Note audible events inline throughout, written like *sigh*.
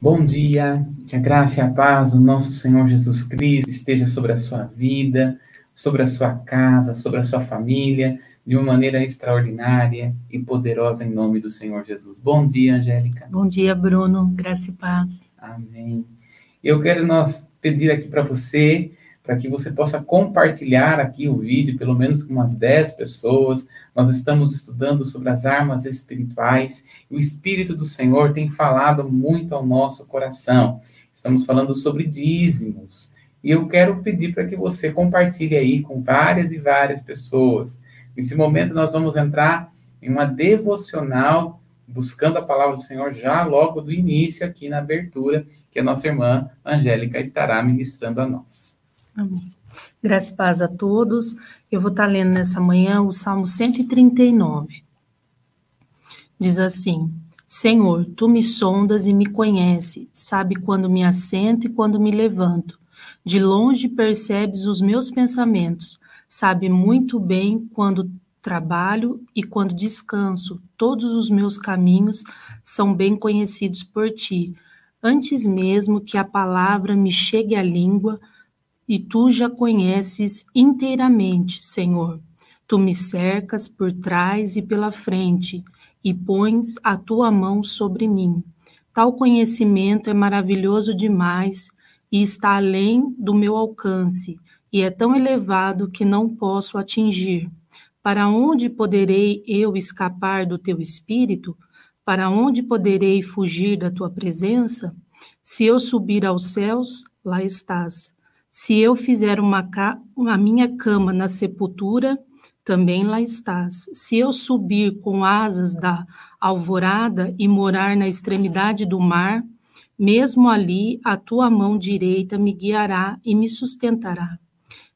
Bom dia, que a graça e a paz do nosso Senhor Jesus Cristo esteja sobre a sua vida, sobre a sua casa, sobre a sua família, de uma maneira extraordinária e poderosa em nome do Senhor Jesus. Bom dia, Angélica. Bom dia, Bruno. Graça e paz. Amém. Eu quero nós pedir aqui para você para que você possa compartilhar aqui o vídeo, pelo menos com umas 10 pessoas. Nós estamos estudando sobre as armas espirituais o Espírito do Senhor tem falado muito ao nosso coração. Estamos falando sobre dízimos. E eu quero pedir para que você compartilhe aí com várias e várias pessoas. Nesse momento, nós vamos entrar em uma devocional buscando a palavra do Senhor já logo do início, aqui na abertura, que a nossa irmã Angélica estará ministrando a nós. Amém. Graças e paz a todos. Eu vou estar lendo nessa manhã o Salmo 139. Diz assim: Senhor, tu me sondas e me conhece, sabe quando me assento e quando me levanto. De longe percebes os meus pensamentos, sabe muito bem quando trabalho e quando descanso. Todos os meus caminhos são bem conhecidos por ti. Antes mesmo que a palavra me chegue à língua, e tu já conheces inteiramente, Senhor. Tu me cercas por trás e pela frente e pões a tua mão sobre mim. Tal conhecimento é maravilhoso demais e está além do meu alcance, e é tão elevado que não posso atingir. Para onde poderei eu escapar do teu espírito? Para onde poderei fugir da tua presença? Se eu subir aos céus, lá estás. Se eu fizer uma, a minha cama na sepultura, também lá estás. Se eu subir com asas da alvorada e morar na extremidade do mar, mesmo ali a tua mão direita me guiará e me sustentará.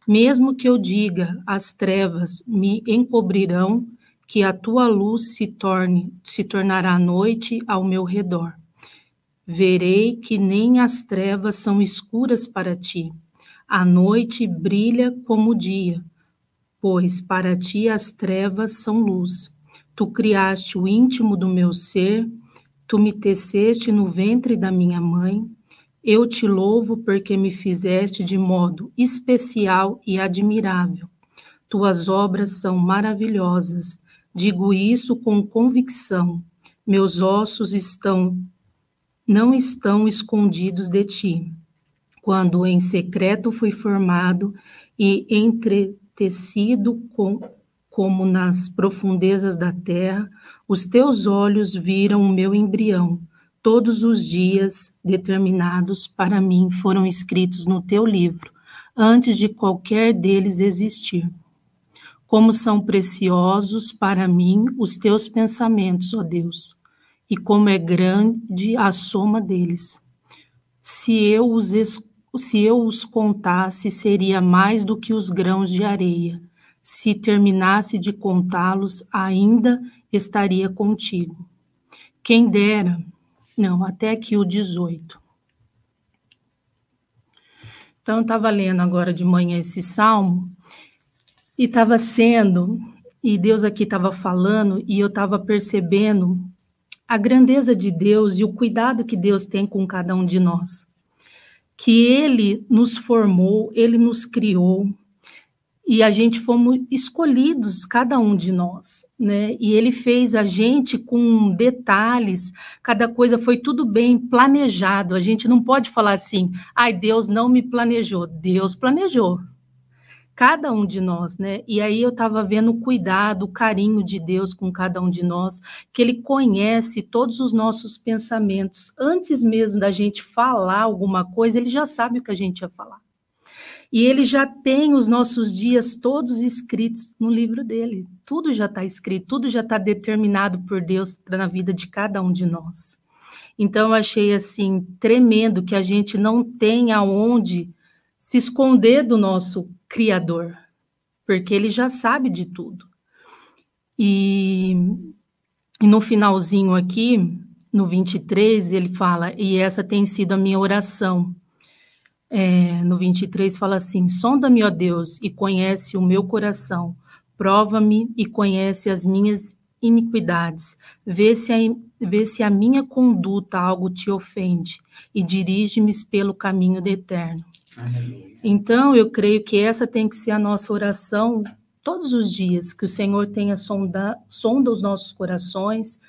Mesmo que eu diga, as trevas me encobrirão, que a tua luz se torne, se tornará noite ao meu redor. Verei que nem as trevas são escuras para ti. A noite brilha como o dia, pois para ti as trevas são luz. Tu criaste o íntimo do meu ser, tu me teceste no ventre da minha mãe. Eu te louvo porque me fizeste de modo especial e admirável. Tuas obras são maravilhosas. Digo isso com convicção. Meus ossos estão não estão escondidos de ti quando em secreto fui formado e entretecido com, como nas profundezas da terra, os teus olhos viram o meu embrião. Todos os dias determinados para mim foram escritos no teu livro, antes de qualquer deles existir. Como são preciosos para mim os teus pensamentos, ó Deus, e como é grande a soma deles. Se eu os se eu os contasse, seria mais do que os grãos de areia. Se terminasse de contá-los, ainda estaria contigo. Quem dera, não, até aqui o 18. Então, eu estava lendo agora de manhã esse salmo e estava sendo, e Deus aqui estava falando, e eu estava percebendo a grandeza de Deus e o cuidado que Deus tem com cada um de nós que ele nos formou, ele nos criou e a gente fomos escolhidos, cada um de nós, né? E ele fez a gente com detalhes, cada coisa foi tudo bem planejado. A gente não pode falar assim, ai, Deus não me planejou. Deus planejou, cada um de nós, né? E aí eu estava vendo o cuidado, o carinho de Deus com cada um de nós, que Ele conhece todos os nossos pensamentos. Antes mesmo da gente falar alguma coisa, Ele já sabe o que a gente ia falar. E Ele já tem os nossos dias todos escritos no livro dele. Tudo já está escrito, tudo já está determinado por Deus na vida de cada um de nós. Então eu achei assim tremendo que a gente não tem aonde se esconder do nosso Criador, porque ele já sabe de tudo. E, e no finalzinho aqui, no 23, ele fala, e essa tem sido a minha oração. É, no 23 fala assim: Sonda-me, ó Deus, e conhece o meu coração, prova-me e conhece as minhas iniquidades, vê se, vê se a minha conduta algo te ofende e dirige-me pelo caminho do eterno. Aleluia. Então, eu creio que essa tem que ser a nossa oração todos os dias, que o Senhor tenha sonda, sonda os nossos corações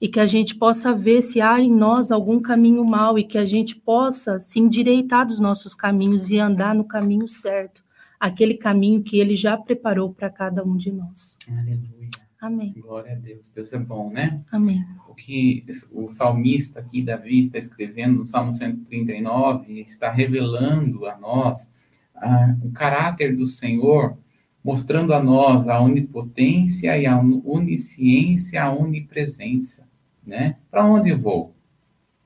e que a gente possa ver se há em nós algum caminho mau e que a gente possa se endireitar dos nossos caminhos e andar no caminho certo, aquele caminho que ele já preparou para cada um de nós. Aleluia. Amém. Glória a Deus. Deus é bom, né? Amém. O que o salmista aqui, Davi, está escrevendo no Salmo 139, está revelando a nós ah, o caráter do Senhor, mostrando a nós a onipotência e a onisciência, a onipresença, né? Para onde vou?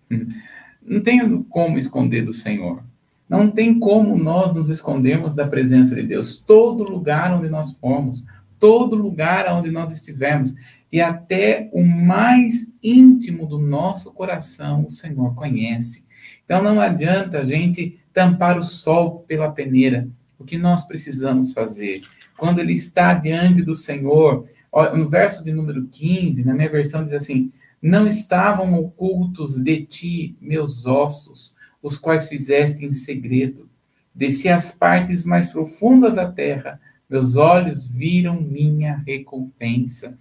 *laughs* Não tenho como esconder do Senhor. Não tem como nós nos escondermos da presença de Deus. Todo lugar onde nós formos, todo lugar onde nós estivermos e até o mais íntimo do nosso coração o Senhor conhece. Então não adianta a gente tampar o sol pela peneira. O que nós precisamos fazer? Quando ele está diante do Senhor, no verso de número 15, na minha versão diz assim: Não estavam ocultos de ti meus ossos, os quais fizeste em segredo. Desci as partes mais profundas da terra, meus olhos viram minha recompensa.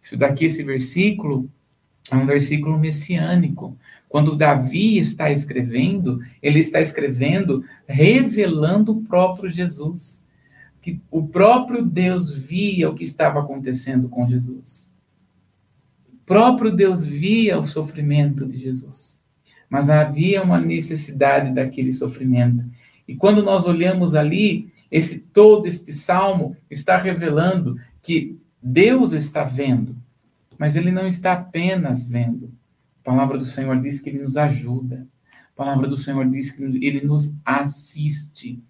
Isso daqui, esse versículo, é um versículo messiânico. Quando Davi está escrevendo, ele está escrevendo revelando o próprio Jesus. Que o próprio Deus via o que estava acontecendo com Jesus. O próprio Deus via o sofrimento de Jesus. Mas havia uma necessidade daquele sofrimento. E quando nós olhamos ali, esse todo este salmo está revelando que Deus está vendo, mas ele não está apenas vendo. A palavra do Senhor diz que ele nos ajuda. A palavra do Senhor diz que ele nos assiste,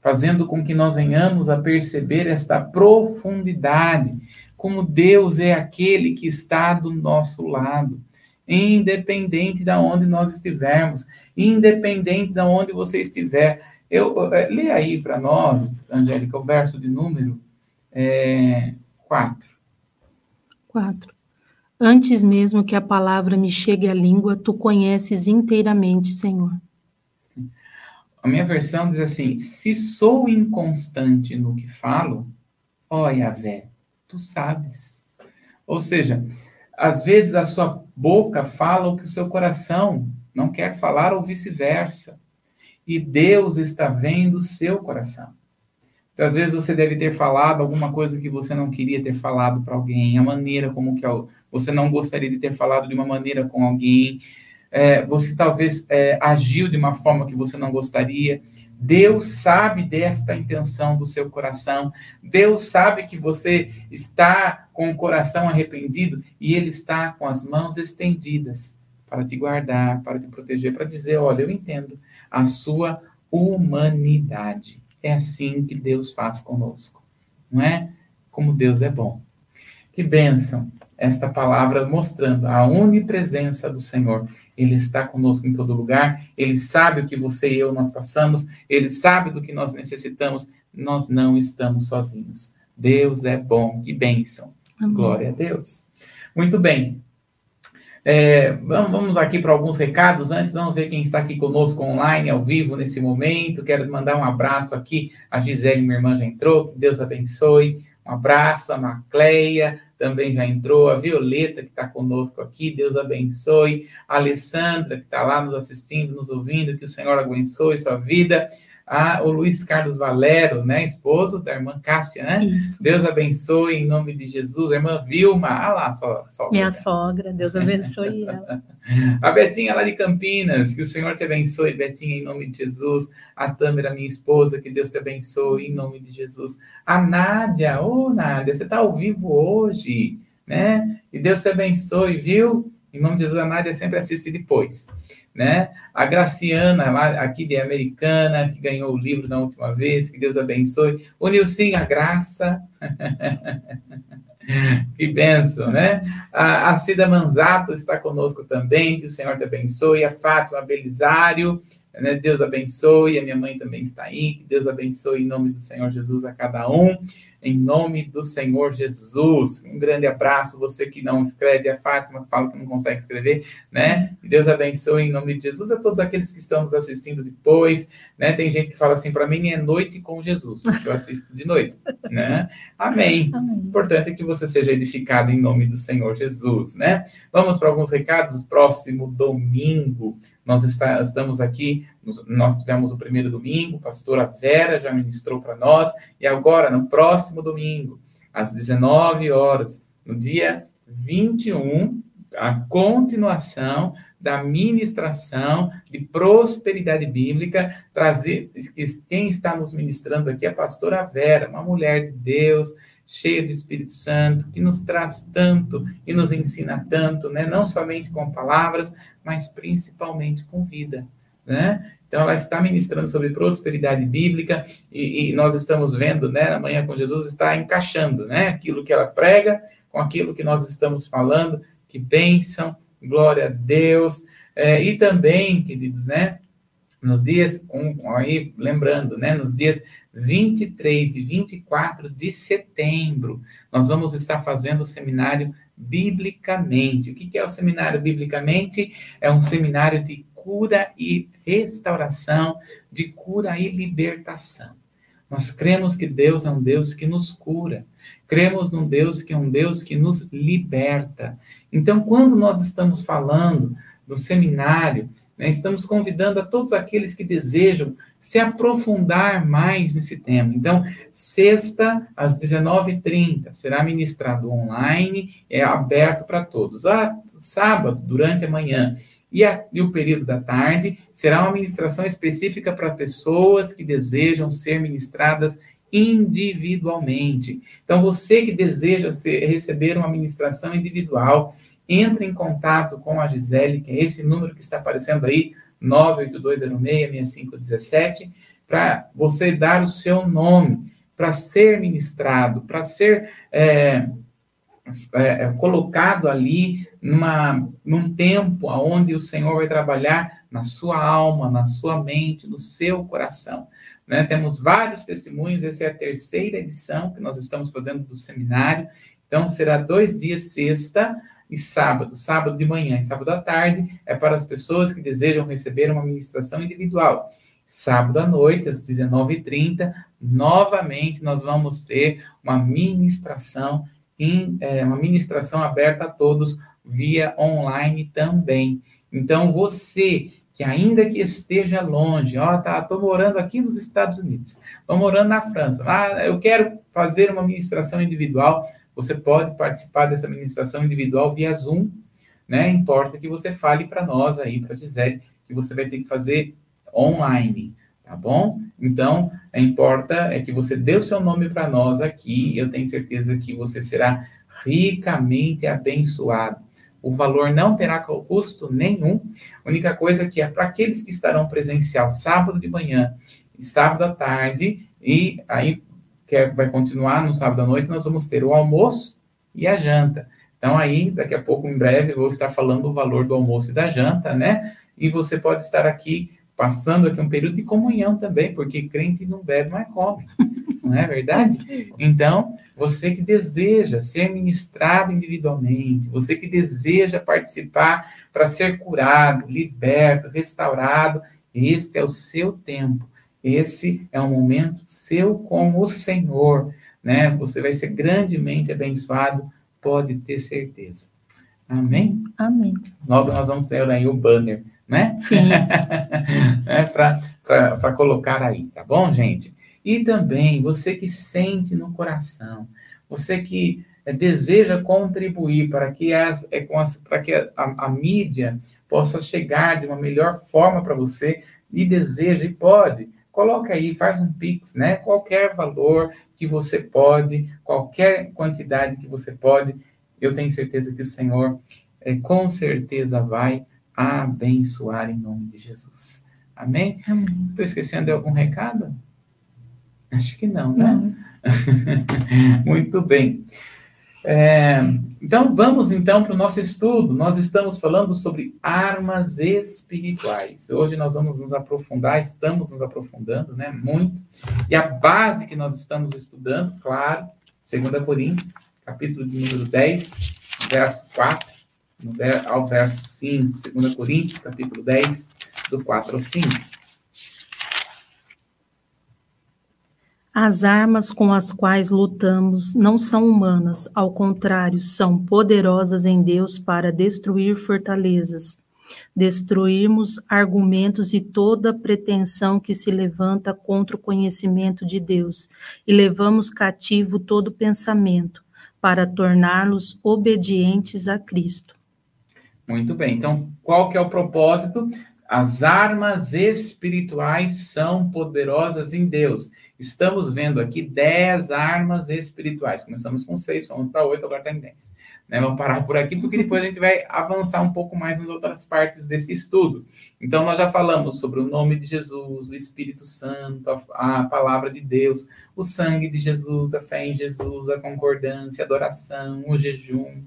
fazendo com que nós venhamos a perceber esta profundidade, como Deus é aquele que está do nosso lado, independente de onde nós estivermos, independente de onde você estiver. Eu, é, lê aí para nós, Angélica, o verso de número 4. É, 4. Antes mesmo que a palavra me chegue à língua, tu conheces inteiramente, Senhor. A minha versão diz assim: se sou inconstante no que falo, ó Yahvé, tu sabes. Ou seja, às vezes a sua boca fala o que o seu coração não quer falar, ou vice-versa e Deus está vendo o seu coração. Então, às vezes você deve ter falado alguma coisa que você não queria ter falado para alguém, a maneira como que você não gostaria de ter falado de uma maneira com alguém, é, você talvez é, agiu de uma forma que você não gostaria. Deus sabe desta intenção do seu coração. Deus sabe que você está com o coração arrependido e Ele está com as mãos estendidas para te guardar, para te proteger, para dizer: olha, eu entendo a sua humanidade. É assim que Deus faz conosco, não é? Como Deus é bom. Que bênção esta palavra mostrando a onipresença do Senhor. Ele está conosco em todo lugar, ele sabe o que você e eu nós passamos, ele sabe do que nós necessitamos, nós não estamos sozinhos. Deus é bom, que bênção. Amém. Glória a Deus. Muito bem. É, vamos aqui para alguns recados antes, vamos ver quem está aqui conosco online, ao vivo, nesse momento. Quero mandar um abraço aqui. A Gisele, minha irmã, já entrou, que Deus abençoe. Um abraço, a Macleia também já entrou, a Violeta, que está conosco aqui, Deus abençoe. A Alessandra, que está lá nos assistindo, nos ouvindo, que o Senhor abençoe sua vida a, o Luiz Carlos Valero, né, esposo da irmã Cássia, né? Isso. Deus abençoe em nome de Jesus. A irmã Vilma, ah lá, só, sogra. Minha sogra, Deus abençoe *laughs* ela. a Betinha lá de Campinas, que o Senhor te abençoe, Betinha, em nome de Jesus. A Tâmara, minha esposa, que Deus te abençoe em nome de Jesus. A Nádia, ô oh, Nádia, você está ao vivo hoje, né? E Deus te abençoe, viu? Em nome de Jesus, a Nádia sempre assiste depois né? A Graciana, lá, aqui de Americana, que ganhou o livro na última vez, que Deus abençoe. O Nilson, a graça. *laughs* que benção, né? A, a Cida Manzato está conosco também, que o Senhor te abençoe. A Fátima Belisário, Né? Deus abençoe, a minha mãe também está aí. Que Deus abençoe em nome do Senhor Jesus a cada um em nome do Senhor Jesus. Um grande abraço, você que não escreve, a Fátima que fala que não consegue escrever, né? Deus abençoe em nome de Jesus a todos aqueles que estão nos assistindo depois, né? Tem gente que fala assim, para mim é noite com Jesus, porque eu assisto de noite, né? Amém. Amém. Importante é que você seja edificado em nome do Senhor Jesus, né? Vamos para alguns recados. Próximo domingo, nós está, estamos aqui, nós tivemos o primeiro domingo, a pastora Vera já ministrou para nós, e agora, no próximo domingo, às 19 horas, no dia 21, a continuação da ministração de prosperidade bíblica, trazer quem está nos ministrando aqui é a pastora Vera, uma mulher de Deus, cheia de Espírito Santo, que nos traz tanto e nos ensina tanto, né? Não somente com palavras, mas principalmente com vida, né? Então, ela está ministrando sobre prosperidade bíblica e, e nós estamos vendo, né, amanhã com Jesus, está encaixando, né, aquilo que ela prega com aquilo que nós estamos falando, que bênção, glória a Deus. É, e também, queridos, né, nos dias, um, aí lembrando, né, nos dias 23 e 24 de setembro, nós vamos estar fazendo o seminário Biblicamente. O que é o seminário Biblicamente? É um seminário de cura e restauração, de cura e libertação. Nós cremos que Deus é um Deus que nos cura. Cremos num Deus que é um Deus que nos liberta. Então, quando nós estamos falando do seminário, né, estamos convidando a todos aqueles que desejam se aprofundar mais nesse tema. Então, sexta, às 19h30, será ministrado online, é aberto para todos. Ah, sábado, durante a manhã, e, a, e, o período da tarde será uma ministração específica para pessoas que desejam ser ministradas individualmente. Então, você que deseja ser, receber uma ministração individual, entre em contato com a Gisele, que é esse número que está aparecendo aí, 98206-6517, para você dar o seu nome, para ser ministrado, para ser é, é, colocado ali numa, num tempo onde o Senhor vai trabalhar na sua alma, na sua mente, no seu coração. Né? Temos vários testemunhos, essa é a terceira edição que nós estamos fazendo do seminário. Então, será dois dias, sexta, e sábado, sábado de manhã e sábado à tarde, é para as pessoas que desejam receber uma ministração individual. Sábado à noite, às 19h30, novamente nós vamos ter uma ministração, em, é, uma ministração aberta a todos via online também. Então, você que ainda que esteja longe, ó, tá, tô morando aqui nos Estados Unidos, tô morando na França, ah, eu quero fazer uma ministração individual, você pode participar dessa administração individual via Zoom, né? Importa que você fale para nós aí, para Gisele, que você vai ter que fazer online, tá bom? Então, importa é que você dê o seu nome para nós aqui, eu tenho certeza que você será ricamente abençoado. O valor não terá custo nenhum. A única coisa que é para aqueles que estarão presencial sábado de manhã e sábado à tarde, e aí que é, vai continuar no sábado à noite, nós vamos ter o almoço e a janta. Então, aí, daqui a pouco, em breve, vou estar falando o valor do almoço e da janta, né? E você pode estar aqui, passando aqui um período de comunhão também, porque crente não bebe, mas come. *laughs* Não é verdade? Então, você que deseja ser ministrado individualmente, você que deseja participar para ser curado, liberto, restaurado, este é o seu tempo. Esse é um momento seu com o Senhor, né? Você vai ser grandemente abençoado, pode ter certeza. Amém? Amém. Logo nós vamos ter aí o banner, né? Sim. *laughs* é, Para colocar aí, tá bom, gente? E também você que sente no coração, você que é, deseja contribuir para que, as, é, as, para que a, a, a mídia possa chegar de uma melhor forma para você, e deseja e pode, coloca aí, faz um Pix, né? Qualquer valor que você pode, qualquer quantidade que você pode, eu tenho certeza que o Senhor é, com certeza vai abençoar em nome de Jesus. Amém? Estou esquecendo de algum recado? Acho que não, né? Não. *laughs* Muito bem. É, então, vamos então para o nosso estudo. Nós estamos falando sobre armas espirituais. Hoje nós vamos nos aprofundar, estamos nos aprofundando, né, muito. E a base que nós estamos estudando, claro, 2 Coríntios, capítulo de número 10, verso 4, ao verso 5. 2 Coríntios, capítulo 10, do 4 ao 5. As armas com as quais lutamos não são humanas, ao contrário, são poderosas em Deus para destruir fortalezas, destruirmos argumentos e toda pretensão que se levanta contra o conhecimento de Deus, e levamos cativo todo pensamento, para torná-los obedientes a Cristo. Muito bem. Então, qual que é o propósito? As armas espirituais são poderosas em Deus. Estamos vendo aqui 10 armas espirituais. Começamos com 6, fomos para 8, agora está em 10. Né? Vamos parar por aqui, porque depois a gente vai avançar um pouco mais nas outras partes desse estudo. Então, nós já falamos sobre o nome de Jesus, o Espírito Santo, a, a palavra de Deus, o sangue de Jesus, a fé em Jesus, a concordância, a adoração, o jejum,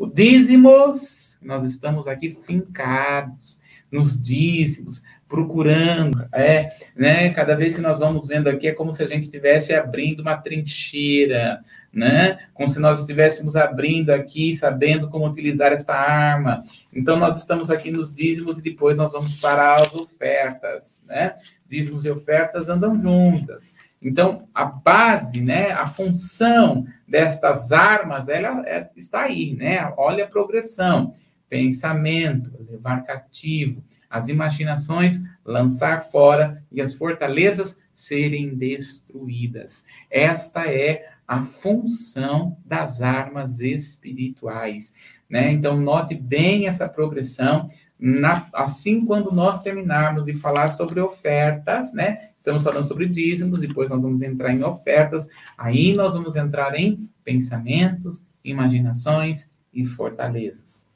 o dízimos. Nós estamos aqui fincados nos dízimos, procurando, é, né? Cada vez que nós vamos vendo aqui é como se a gente estivesse abrindo uma trincheira, né? Como se nós estivéssemos abrindo aqui, sabendo como utilizar esta arma. Então nós estamos aqui nos dízimos e depois nós vamos para as ofertas, né? Dízimos e ofertas andam juntas. Então a base, né? A função destas armas, ela é, está aí, né? Olha a progressão: pensamento, levar cativo as imaginações lançar fora e as fortalezas serem destruídas. Esta é a função das armas espirituais. Né? Então, note bem essa progressão. Na, assim, quando nós terminarmos de falar sobre ofertas, né? Estamos falando sobre dízimos, depois nós vamos entrar em ofertas, aí nós vamos entrar em pensamentos, imaginações e fortalezas.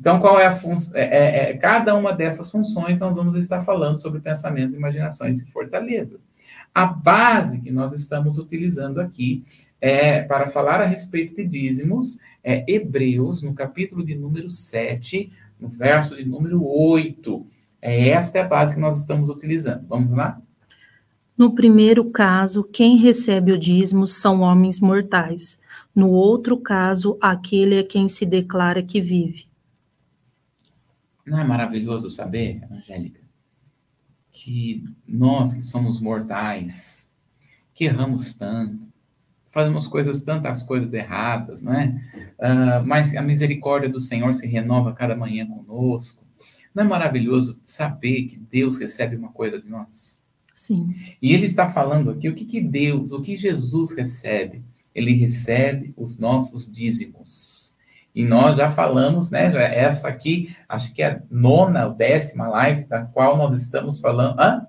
Então, qual é a função? É, é, é, cada uma dessas funções nós vamos estar falando sobre pensamentos, imaginações e fortalezas. A base que nós estamos utilizando aqui é, para falar a respeito de dízimos é Hebreus, no capítulo de número 7, no verso de número 8. É esta é a base que nós estamos utilizando. Vamos lá? No primeiro caso, quem recebe o dízimo são homens mortais. No outro caso, aquele é quem se declara que vive. Não é maravilhoso saber, Angélica, que nós que somos mortais, que erramos tanto, fazemos coisas, tantas coisas erradas, não é? Uh, mas a misericórdia do Senhor se renova cada manhã conosco. Não é maravilhoso saber que Deus recebe uma coisa de nós? Sim. E ele está falando aqui o que, que Deus, o que Jesus recebe? Ele recebe os nossos dízimos. E nós já falamos, né? Essa aqui, acho que é a nona ou décima live, da qual nós estamos falando. Hã?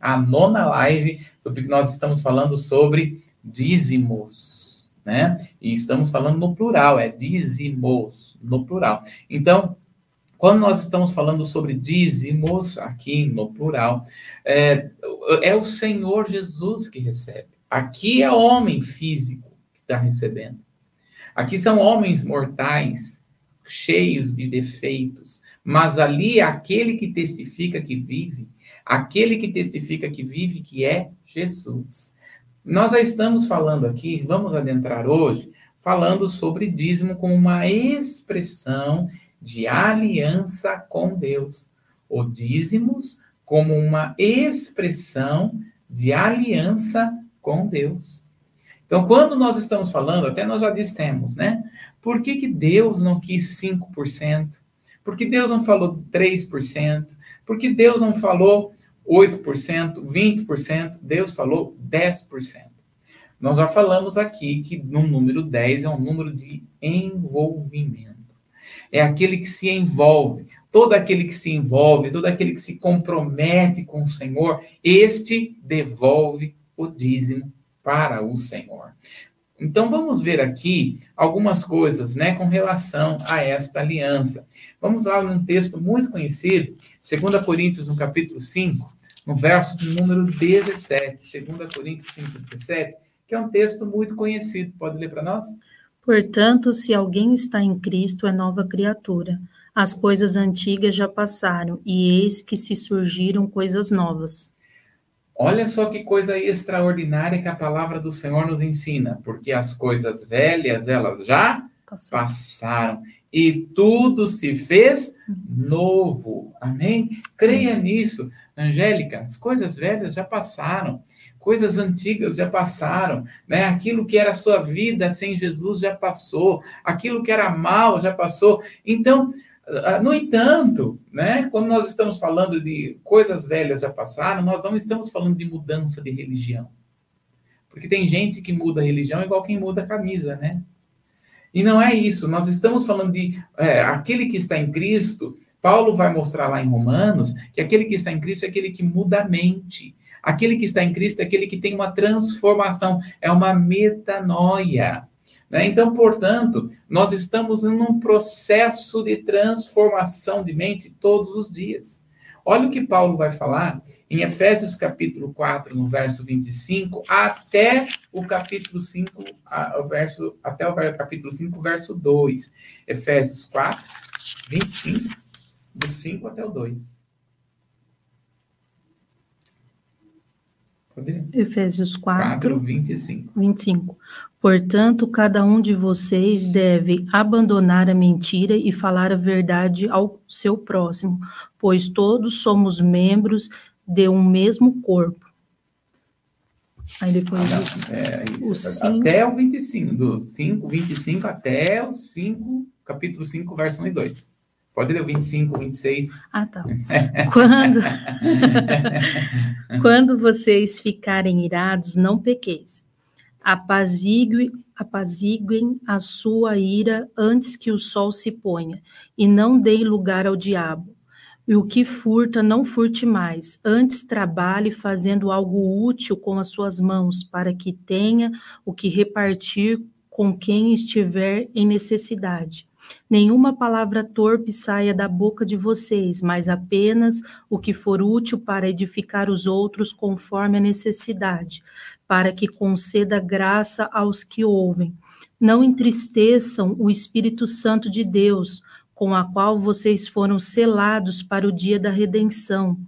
A nona live sobre que nós estamos falando sobre dízimos, né? E estamos falando no plural, é dízimos, no plural. Então, quando nós estamos falando sobre dízimos, aqui no plural, é, é o Senhor Jesus que recebe. Aqui é homem físico que está recebendo. Aqui são homens mortais, cheios de defeitos, mas ali é aquele que testifica que vive, aquele que testifica que vive, que é Jesus. Nós já estamos falando aqui, vamos adentrar hoje, falando sobre dízimo como uma expressão de aliança com Deus. O dízimos como uma expressão de aliança com Deus. Então, quando nós estamos falando, até nós já dissemos, né? Por que, que Deus não quis 5%? Por que Deus não falou 3%? Por que Deus não falou 8%, 20%? Deus falou 10%. Nós já falamos aqui que no número 10 é um número de envolvimento. É aquele que se envolve. Todo aquele que se envolve, todo aquele que se compromete com o Senhor, este devolve o dízimo para o Senhor. Então vamos ver aqui algumas coisas, né, com relação a esta aliança. Vamos lá num texto muito conhecido, 2 Coríntios, no capítulo 5, no verso número 17, 2 Coríntios 5, 17, que é um texto muito conhecido. Pode ler para nós? Portanto, se alguém está em Cristo, é nova criatura. As coisas antigas já passaram, e eis que se surgiram coisas novas. Olha só que coisa extraordinária que a palavra do Senhor nos ensina, porque as coisas velhas, elas já passaram, passaram e tudo se fez novo. Amém? Creia nisso. Angélica, as coisas velhas já passaram, coisas antigas já passaram, né? Aquilo que era a sua vida sem Jesus já passou, aquilo que era mal já passou. Então, no entanto, né, quando nós estamos falando de coisas velhas já passaram, nós não estamos falando de mudança de religião. Porque tem gente que muda a religião igual quem muda a camisa, né? E não é isso. Nós estamos falando de é, aquele que está em Cristo. Paulo vai mostrar lá em Romanos que aquele que está em Cristo é aquele que muda a mente. Aquele que está em Cristo é aquele que tem uma transformação, é uma metanoia. Né? Então, portanto, nós estamos em um processo de transformação de mente todos os dias. Olha o que Paulo vai falar em Efésios capítulo 4, no verso 25, até o capítulo 5, o verso, até o capítulo 5, verso 2. Efésios 4, 25, do 5 até o 2. Efésios 4, 4 25. 25. Portanto, cada um de vocês deve abandonar a mentira e falar a verdade ao seu próximo, pois todos somos membros de um mesmo corpo. Aí depois ah, isso, é, isso. O cinco... Até o 25, do 5, 25 até o 5, capítulo 5, verso 1 e 2. Pode ler o 25, 26. Ah, tá. *laughs* Quando, *laughs* quando vocês ficarem irados, não pequeis Apazigue, apaziguem a sua ira antes que o sol se ponha, e não deem lugar ao diabo. E o que furta, não furte mais, antes trabalhe fazendo algo útil com as suas mãos, para que tenha o que repartir com quem estiver em necessidade. Nenhuma palavra torpe saia da boca de vocês, mas apenas o que for útil para edificar os outros conforme a necessidade, para que conceda graça aos que ouvem. Não entristeçam o Espírito Santo de Deus, com a qual vocês foram selados para o dia da redenção.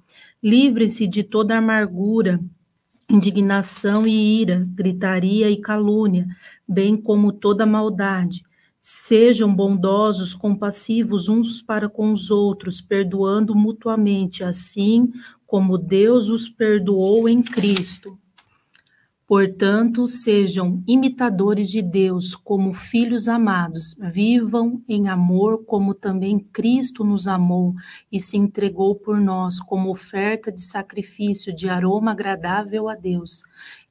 Livre-se de toda amargura, indignação e ira, gritaria e calúnia, bem como toda maldade. Sejam bondosos, compassivos uns para com os outros, perdoando mutuamente, assim como Deus os perdoou em Cristo. Portanto, sejam imitadores de Deus como filhos amados, vivam em amor como também Cristo nos amou e se entregou por nós como oferta de sacrifício de aroma agradável a Deus.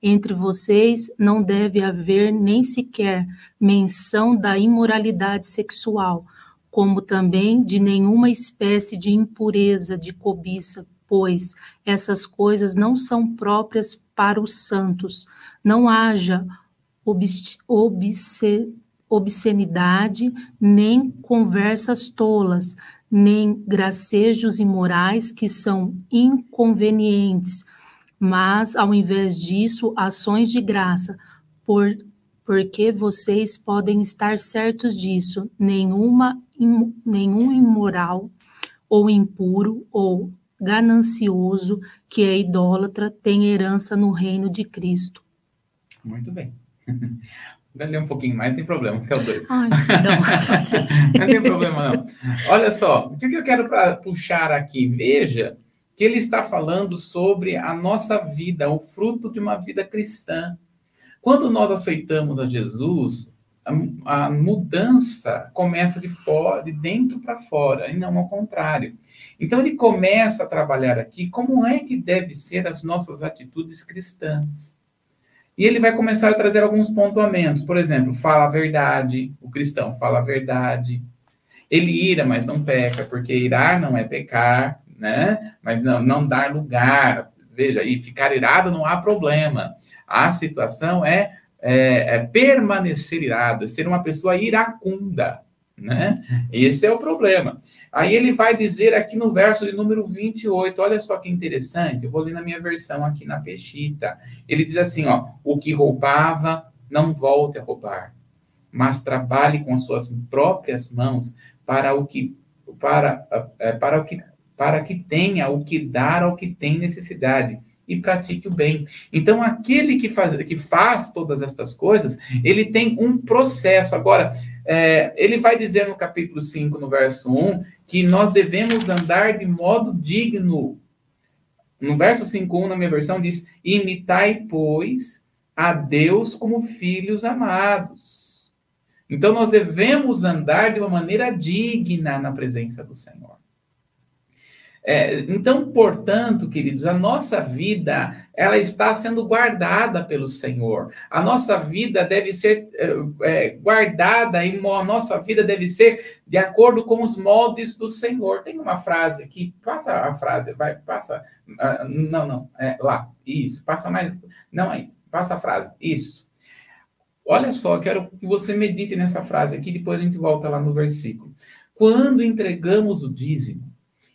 Entre vocês não deve haver nem sequer menção da imoralidade sexual, como também de nenhuma espécie de impureza, de cobiça, pois essas coisas não são próprias para os santos. Não haja obscenidade, nem conversas tolas, nem gracejos imorais que são inconvenientes, mas, ao invés disso, ações de graça, por, porque vocês podem estar certos disso, nenhuma, nenhum imoral ou impuro ou ganancioso que é idólatra tem herança no reino de Cristo. Muito bem. *laughs* Vou ler um pouquinho mais, tem problema, que é o dois. Ai, não, *laughs* não tem problema, não. Olha só, o que eu quero para puxar aqui? Veja que ele está falando sobre a nossa vida, o fruto de uma vida cristã. Quando nós aceitamos a Jesus, a, mudança começa de fora, de dentro para fora, e não ao contrário. Então ele começa a trabalhar aqui como é que deve ser as nossas atitudes cristãs. E ele vai começar a trazer alguns pontuamentos. Por exemplo, fala a verdade, o cristão fala a verdade. Ele ira, mas não peca, porque irar não é pecar, né? Mas não, não dar lugar. Veja, e ficar irado não há problema. A situação é, é, é permanecer irado, é ser uma pessoa iracunda, né? Esse é o problema. Aí ele vai dizer aqui no verso de número 28, olha só que interessante, eu vou ler na minha versão aqui na Peixita. Ele diz assim, ó, o que roubava, não volte a roubar, mas trabalhe com as suas próprias mãos para o que para, é, para o que para que tenha o que dar ao que tem necessidade e pratique o bem. Então, aquele que faz, que faz todas estas coisas, ele tem um processo. Agora, é, ele vai dizer no capítulo 5, no verso 1, que nós devemos andar de modo digno. No verso 5.1, na minha versão, diz: Imitai, pois, a Deus como filhos amados. Então, nós devemos andar de uma maneira digna na presença do Senhor. É, então, portanto, queridos, a nossa vida ela está sendo guardada pelo Senhor. A nossa vida deve ser é, é, guardada e a nossa vida deve ser de acordo com os moldes do Senhor. Tem uma frase aqui, passa a frase, vai, passa. Uh, não, não, é, lá, isso, passa mais. Não, aí, passa a frase, isso. Olha só, quero que você medite nessa frase aqui, depois a gente volta lá no versículo. Quando entregamos o dízimo,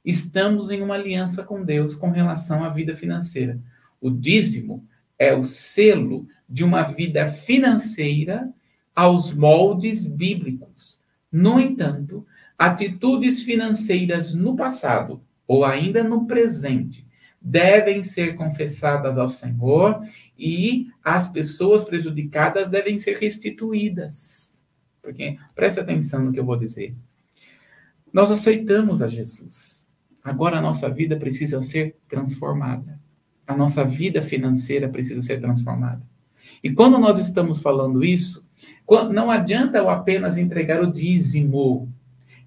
estamos em uma aliança com Deus com relação à vida financeira. O dízimo é o selo de uma vida financeira aos moldes bíblicos. No entanto, atitudes financeiras no passado ou ainda no presente devem ser confessadas ao Senhor e as pessoas prejudicadas devem ser restituídas. Porque preste atenção no que eu vou dizer. Nós aceitamos a Jesus. Agora a nossa vida precisa ser transformada. A nossa vida financeira precisa ser transformada. E quando nós estamos falando isso, não adianta eu apenas entregar o dízimo.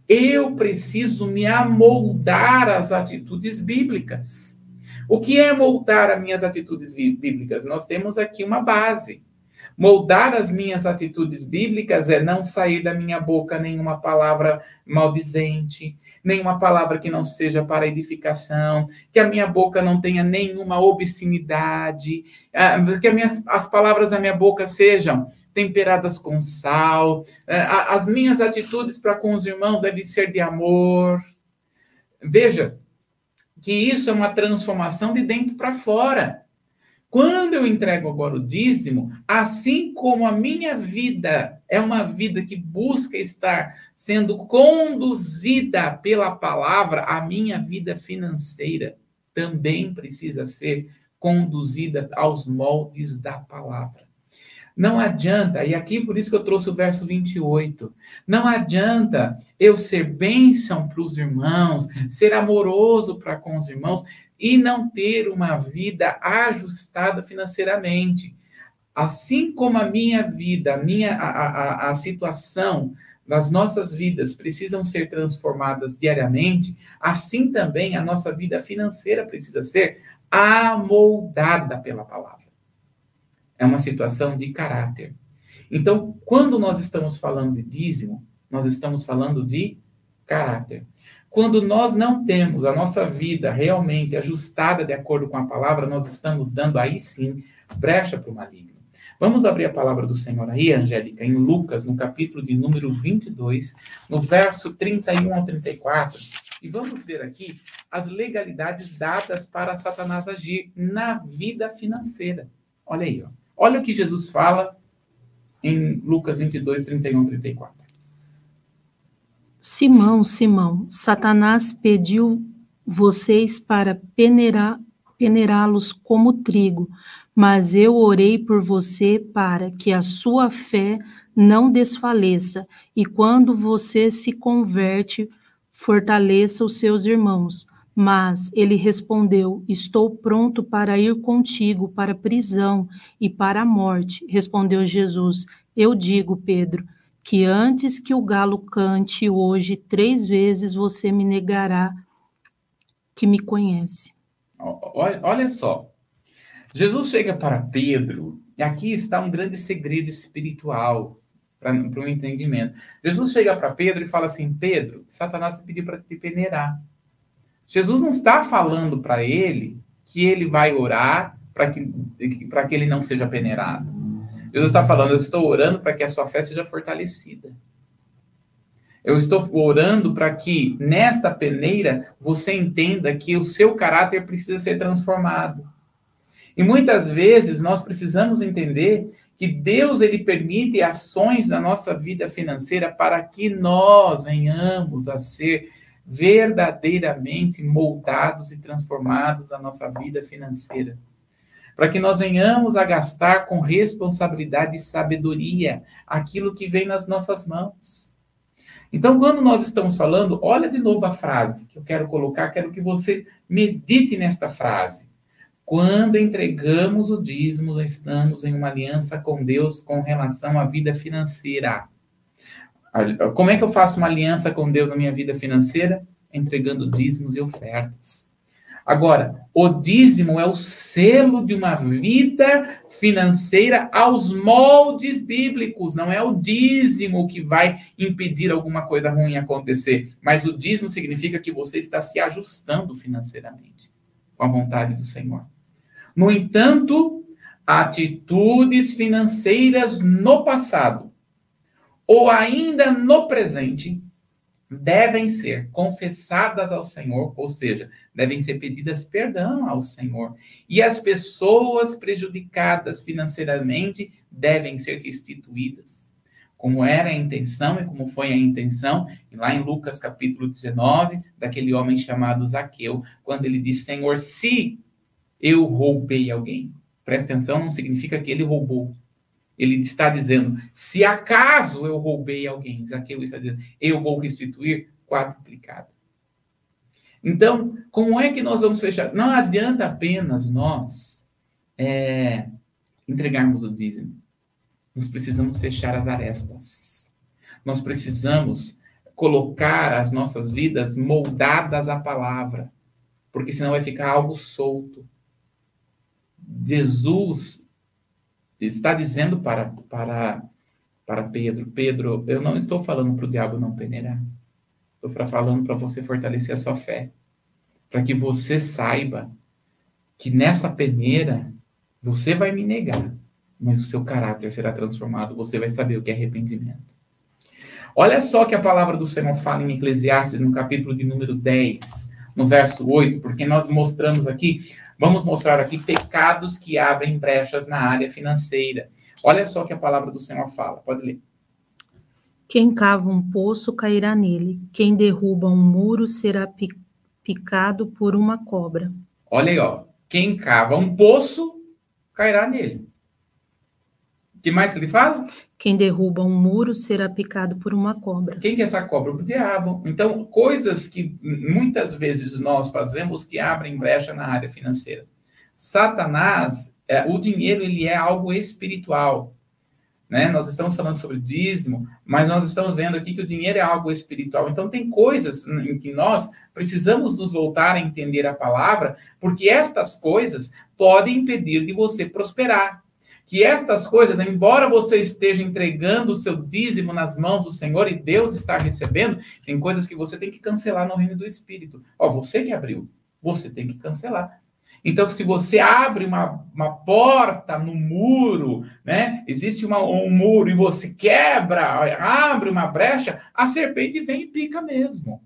Eu preciso me amoldar às atitudes bíblicas. O que é moldar as minhas atitudes bíblicas? Nós temos aqui uma base. Moldar as minhas atitudes bíblicas é não sair da minha boca nenhuma palavra maldizente, nenhuma palavra que não seja para edificação, que a minha boca não tenha nenhuma obscenidade, ah, que as, as palavras da minha boca sejam temperadas com sal, ah, as minhas atitudes para com os irmãos devem ser de amor. Veja que isso é uma transformação de dentro para fora. Quando eu entrego agora o dízimo, assim como a minha vida é uma vida que busca estar sendo conduzida pela palavra, a minha vida financeira também precisa ser conduzida aos moldes da palavra. Não adianta, e aqui por isso que eu trouxe o verso 28. Não adianta eu ser bênção para os irmãos, ser amoroso para com os irmãos, e não ter uma vida ajustada financeiramente. Assim como a minha vida, a minha a, a, a situação das nossas vidas precisam ser transformadas diariamente, assim também a nossa vida financeira precisa ser amoldada pela palavra. É uma situação de caráter. Então, quando nós estamos falando de dízimo, nós estamos falando de caráter. Quando nós não temos a nossa vida realmente ajustada de acordo com a palavra, nós estamos dando aí sim brecha para o maligno. Vamos abrir a palavra do Senhor aí, Angélica, em Lucas, no capítulo de número 22, no verso 31 ao 34. E vamos ver aqui as legalidades dadas para Satanás agir na vida financeira. Olha aí, ó. olha o que Jesus fala em Lucas 22, 31 e 34. Simão, Simão, Satanás pediu vocês para peneirá-los como trigo, mas eu orei por você para que a sua fé não desfaleça, e quando você se converte, fortaleça os seus irmãos. Mas ele respondeu: Estou pronto para ir contigo para a prisão e para a morte. Respondeu Jesus: Eu digo, Pedro, que antes que o galo cante hoje três vezes você me negará que me conhece. Olha, olha só. Jesus chega para Pedro, e aqui está um grande segredo espiritual para o entendimento. Jesus chega para Pedro e fala assim: Pedro, Satanás pediu para te peneirar. Jesus não está falando para ele que ele vai orar para que, que ele não seja peneirado. Jesus está falando, eu estou orando para que a sua fé seja fortalecida. Eu estou orando para que nesta peneira você entenda que o seu caráter precisa ser transformado. E muitas vezes nós precisamos entender que Deus ele permite ações na nossa vida financeira para que nós venhamos a ser verdadeiramente moldados e transformados na nossa vida financeira. Para que nós venhamos a gastar com responsabilidade e sabedoria aquilo que vem nas nossas mãos. Então, quando nós estamos falando, olha de novo a frase que eu quero colocar, quero que você medite nesta frase. Quando entregamos o dízimo, estamos em uma aliança com Deus com relação à vida financeira. Como é que eu faço uma aliança com Deus na minha vida financeira? Entregando dízimos e ofertas. Agora, o dízimo é o selo de uma vida financeira aos moldes bíblicos. Não é o dízimo que vai impedir alguma coisa ruim acontecer, mas o dízimo significa que você está se ajustando financeiramente com a vontade do Senhor. No entanto, atitudes financeiras no passado ou ainda no presente devem ser confessadas ao Senhor, ou seja, devem ser pedidas perdão ao Senhor. E as pessoas prejudicadas financeiramente devem ser restituídas. Como era a intenção e como foi a intenção, lá em Lucas capítulo 19, daquele homem chamado Zaqueu, quando ele diz: Senhor, se eu roubei alguém. Presta atenção, não significa que ele roubou. Ele está dizendo, se acaso eu roubei alguém, Zaqueu está dizendo, eu vou restituir quadruplicado. Então, como é que nós vamos fechar? Não adianta apenas nós é, entregarmos o dízimo. Nós precisamos fechar as arestas. Nós precisamos colocar as nossas vidas moldadas à palavra, porque senão vai ficar algo solto. Jesus está dizendo para, para, para Pedro: Pedro, eu não estou falando para o diabo não peneirar. Estou falando para você fortalecer a sua fé. Para que você saiba que nessa peneira você vai me negar, mas o seu caráter será transformado. Você vai saber o que é arrependimento. Olha só que a palavra do Senhor fala em Eclesiastes, no capítulo de número 10, no verso 8, porque nós mostramos aqui Vamos mostrar aqui pecados que abrem brechas na área financeira. Olha só o que a palavra do Senhor fala. Pode ler. Quem cava um poço cairá nele. Quem derruba um muro será picado por uma cobra. Olha aí, ó. Quem cava um poço cairá nele. O que mais que ele fala? Quem derruba um muro será picado por uma cobra. Quem que é essa cobra? O diabo. Então, coisas que muitas vezes nós fazemos que abrem brecha na área financeira. Satanás, é, o dinheiro, ele é algo espiritual. Né? Nós estamos falando sobre dízimo, mas nós estamos vendo aqui que o dinheiro é algo espiritual. Então, tem coisas em que nós precisamos nos voltar a entender a palavra, porque estas coisas podem impedir de você prosperar que estas coisas, embora você esteja entregando o seu dízimo nas mãos do Senhor e Deus está recebendo, tem coisas que você tem que cancelar no reino do Espírito. Ó, você que abriu, você tem que cancelar. Então, se você abre uma, uma porta no muro, né? Existe uma, um muro e você quebra, abre uma brecha, a serpente vem e pica mesmo.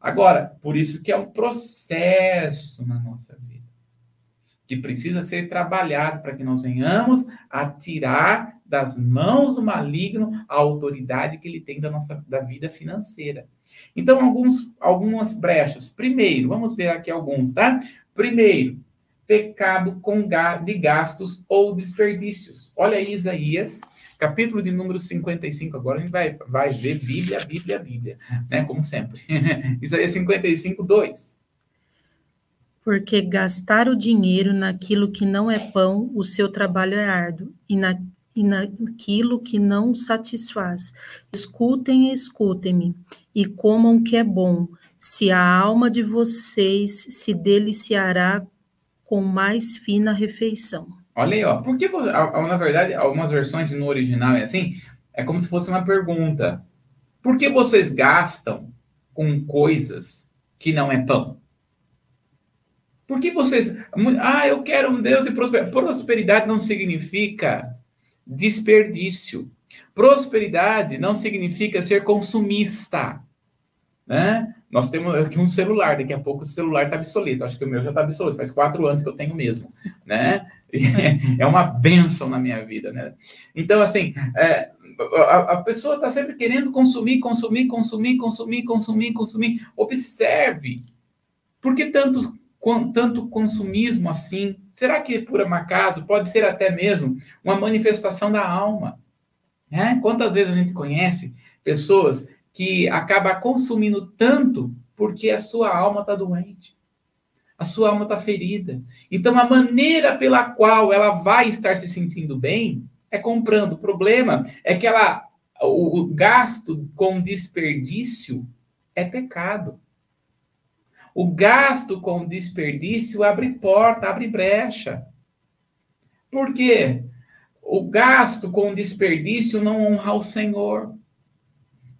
Agora, por isso que é um processo na nossa vida que precisa ser trabalhado para que nós venhamos a tirar das mãos do maligno a autoridade que ele tem da nossa da vida financeira. Então, alguns, algumas brechas. Primeiro, vamos ver aqui alguns, tá? Primeiro, pecado com de gastos ou desperdícios. Olha aí, Isaías, capítulo de número 55. Agora a gente vai, vai ver Bíblia, Bíblia, Bíblia, né? Como sempre. *laughs* Isaías 55, 2. Porque gastar o dinheiro naquilo que não é pão, o seu trabalho é árduo, e, na, e naquilo que não satisfaz. Escutem e escutem-me, e comam o que é bom, se a alma de vocês se deliciará com mais fina refeição. Olha aí, ó. Porque, na verdade, algumas versões no original é assim, é como se fosse uma pergunta. Por que vocês gastam com coisas que não é pão? Por que vocês. Ah, eu quero um Deus de prosperidade. Prosperidade não significa desperdício. Prosperidade não significa ser consumista. Né? Nós temos aqui um celular, daqui a pouco o celular está obsoleto. Acho que o meu já está obsoleto, faz quatro anos que eu tenho mesmo, né? *laughs* É uma benção na minha vida, né? Então, assim, é, a, a, pessoa está sempre querendo consumir, consumir, consumir, consumir, consumir, consumir. Observe. Por que tanto, tanto consumismo assim? Será que, por um acaso, pode ser até mesmo uma manifestação da alma? Né? Quantas vezes a gente conhece pessoas que acabam consumindo tanto porque a sua alma está doente? a sua alma está ferida. Então, a maneira pela qual ela vai estar se sentindo bem é comprando. O problema é que ela, o, o gasto com desperdício é pecado. O gasto com desperdício abre porta, abre brecha. Por quê? O gasto com desperdício não honra o Senhor.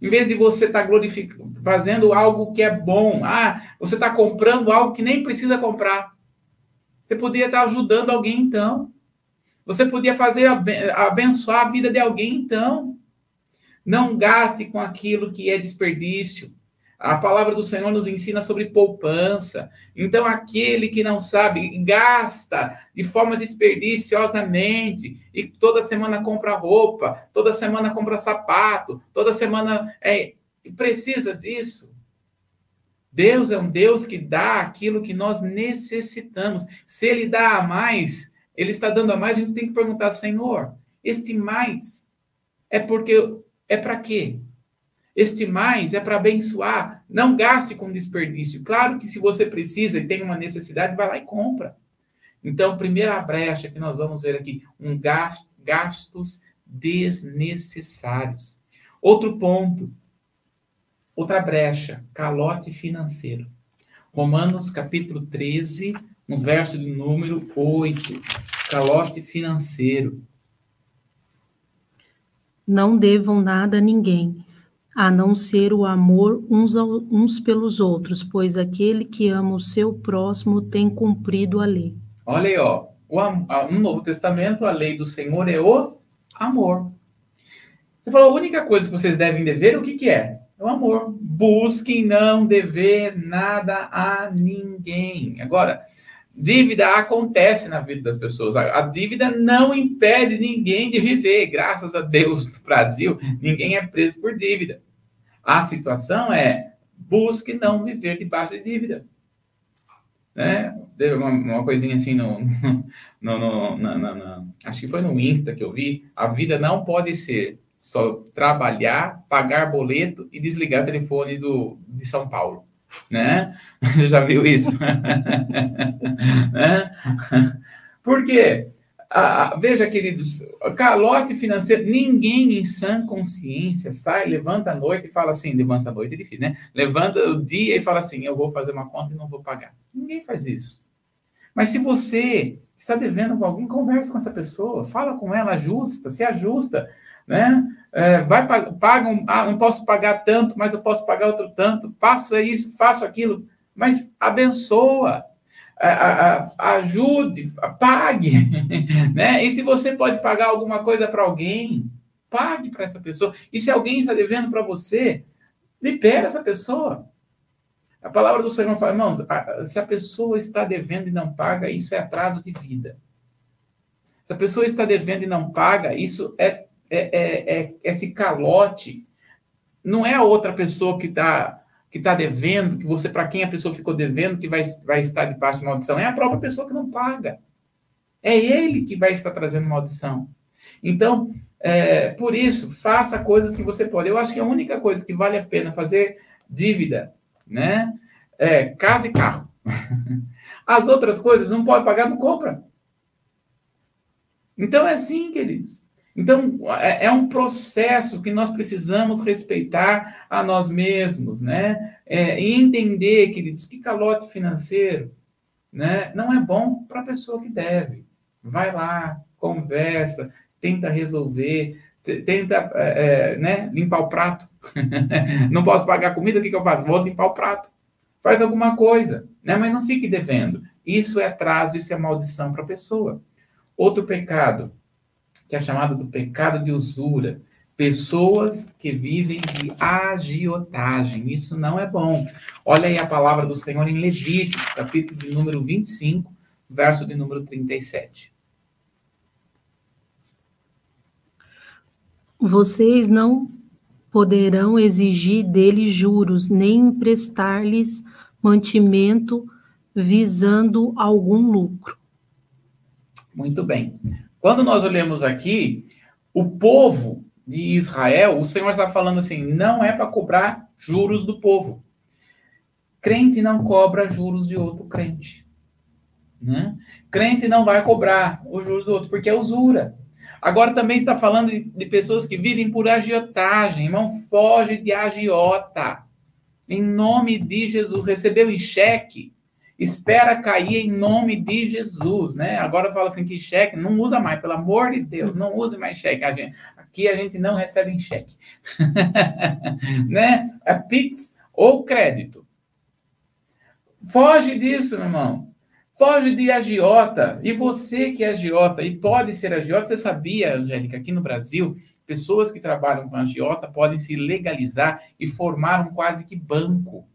Em vez de você estar tá glorificando, fazendo algo que é bom, ah, você está comprando algo que nem precisa comprar. Você poderia estar tá ajudando alguém então. Você podia fazer abençoar a vida de alguém então. Não gaste com aquilo que é desperdício. A palavra do Senhor nos ensina sobre poupança. Então, aquele que não sabe, gasta de forma desperdiciosamente e toda semana compra roupa, toda semana compra sapato, toda semana é, precisa disso. Deus é um Deus que dá aquilo que nós necessitamos. Se Ele dá a mais, Ele está dando a mais, a gente tem que perguntar, Senhor, este mais é porque é para quê? Este mais é para abençoar. Não gaste com desperdício. Claro que se você precisa e tem uma necessidade, vai lá e compra. Então, primeira brecha que nós vamos ver aqui, um gasto, gastos desnecessários. Outro ponto, outra brecha, calote financeiro. Romanos capítulo 13, no verso de número 8, calote financeiro. Não devam nada a ninguém, a não ser o amor uns, ao, uns pelos outros, pois aquele que ama o seu próximo tem cumprido a lei. Olha aí, ó. O, no Novo Testamento, a lei do Senhor é o amor. Você falou, a única coisa que vocês devem dever, o que, que é? É o amor. Busquem não dever nada a ninguém. Agora, dívida acontece na vida das pessoas. A, dívida não impede ninguém de viver. Graças a Deus, no Brasil, ninguém é preso por dívida. A situação é busque não viver debaixo de dívida. Né? Uma, uma coisinha assim no, *laughs* no, no, no, no, acho que foi no Insta que eu vi. A vida não pode ser só trabalhar, pagar boleto e desligar o telefone do, de São Paulo né? *laughs* Você já viu isso? *laughs* né? Por quê? Ah, veja, queridos, calote financeiro, ninguém em sã consciência sai, levanta a noite e fala assim, levanta a noite é difícil, né? Levanta o dia e fala assim, eu vou fazer uma conta e não vou pagar. Ninguém faz isso. Mas se você está devendo com alguém, converse com essa pessoa, fala com ela, ajusta, se ajusta, né? É, vai paga um, ah, não posso pagar tanto, mas eu posso pagar outro tanto. Faça isso, faço aquilo, mas abençoa, ajude, pague, *laughs* né? E se você pode pagar alguma coisa para alguém, pague para essa pessoa. E se alguém está devendo para você, libere essa pessoa. A palavra do Senhor fala, irmão, se a pessoa está devendo e não paga, isso é atraso de vida. Se a pessoa está devendo e não paga, isso é é, é, é, esse calote não é a outra pessoa que está que tá devendo, que você, para quem a pessoa ficou devendo, que vai, vai estar debaixo de maldição. É a própria pessoa que não paga. É ele que vai estar trazendo maldição. Então, é, por isso, faça coisas que você pode. Eu acho que a única coisa que vale a pena fazer dívida, né? É casa e carro. *laughs* As outras coisas não pode pagar, não compra. Então é assim, queridos. Então, é, é um processo que nós precisamos respeitar a nós mesmos, né? É, e entender, queridos, que calote financeiro né, não é bom para a pessoa que deve. Vai lá, conversa, tenta resolver, tenta é, é né, limpar o prato. *laughs* não posso pagar comida, o que, que eu faço? Vou limpar o prato. Faz alguma coisa, né? mas não fique devendo. Isso é atraso, isso é maldição para a pessoa. Outro pecado, que é chamado do pecado de usura. Pessoas que vivem de agiotagem. Isso não é bom. Olha aí a palavra do Senhor em Levítico, capítulo de número 25, verso de número 37. Vocês não poderão exigir deles juros, nem emprestar-lhes mantimento visando algum lucro. Muito bem. Quando nós olhamos aqui, o povo de Israel, o Senhor está falando assim: não é para cobrar juros do povo. Crente não cobra juros de outro crente. Né? Crente não vai cobrar os juros do outro, porque é usura. Agora também está falando de, de pessoas que vivem por agiotagem. Irmão, foge de agiota. Em nome de Jesus. Recebeu em cheque? Espera cair em nome de Jesus, né? Agora fala assim que cheque não usa mais, pelo amor de Deus, não use mais cheque. A gente, aqui a gente não recebe em cheque, *laughs* né? É Pix ou crédito. Foge disso, meu irmão. Foge de agiota. E você que é agiota e pode ser agiota, você sabia, Angélica, aqui no Brasil, pessoas que trabalham com agiota podem se legalizar e formar um quase que banco.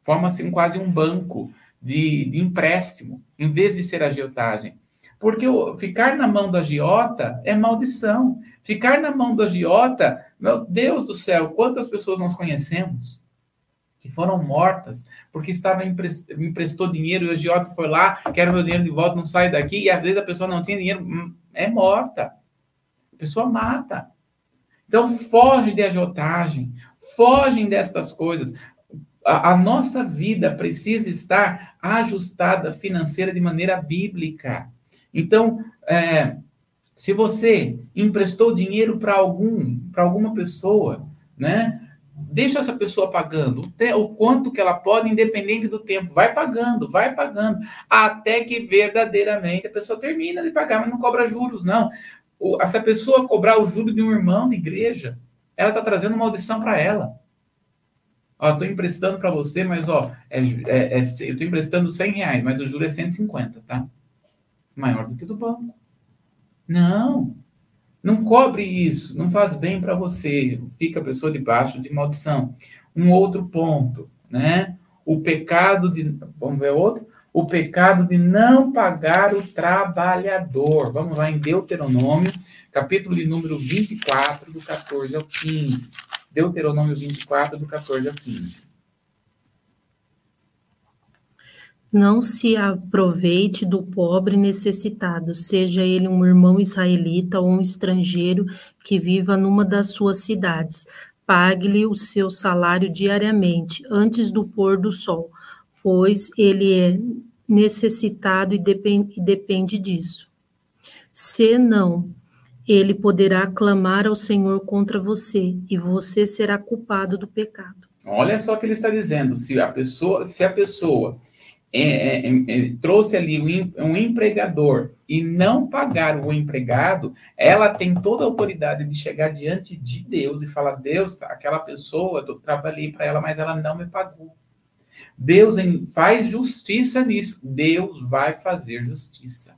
Forma-se um, quase um banco de, de empréstimo, em vez de ser agiotagem. Porque ficar na mão do agiota é maldição. Ficar na mão do agiota, meu Deus do céu, quantas pessoas nós conhecemos que foram mortas porque estava me emprestou dinheiro e o agiota foi lá, quer meu dinheiro de volta, não sai daqui, e às vezes a pessoa não tinha dinheiro, hum, é morta. A pessoa mata. Então foge de agiotagem, fogem destas coisas a, a nossa vida precisa estar ajustada financeira de maneira bíblica. Então, é, se você emprestou dinheiro para algum, para alguma pessoa, né? Deixa essa pessoa pagando o quanto que ela pode, independente do tempo. Vai pagando, vai pagando, até que verdadeiramente a pessoa termina de pagar, mas não cobra juros, não. O, essa pessoa cobrar o juro de um irmão de igreja, ela está trazendo maldição para ela. Ó, estou emprestando para você, mas ó, é, é, é, eu estou emprestando 100 reais, mas o juro é 150, tá? Maior do que do banco. Não, não cobre isso, não faz bem para você, fica a pessoa debaixo de maldição. Um outro ponto, né? O pecado de, vamos ver outro? O pecado de não pagar o trabalhador. Vamos lá em Deuteronômio, capítulo de número 24, do 14 ao 15. Deuteronômio 24, do 14 ao 15. Não se aproveite do pobre necessitado, seja ele um irmão israelita ou um estrangeiro que viva numa das suas cidades. Pague-lhe o seu salário diariamente, antes do pôr do sol, pois ele é necessitado e depende, e depende disso. Se não ele poderá clamar ao Senhor contra você e você será culpado do pecado. Olha só o que ele está dizendo. Se a pessoa, se a pessoa é, é, é, é trouxe ali um, um empregador e não pagar o empregado, ela tem toda a autoridade de chegar diante de Deus e falar: Deus, aquela pessoa, eu trabalhei para ela, mas ela não me pagou. Deus faz justiça nisso. Deus vai fazer justiça.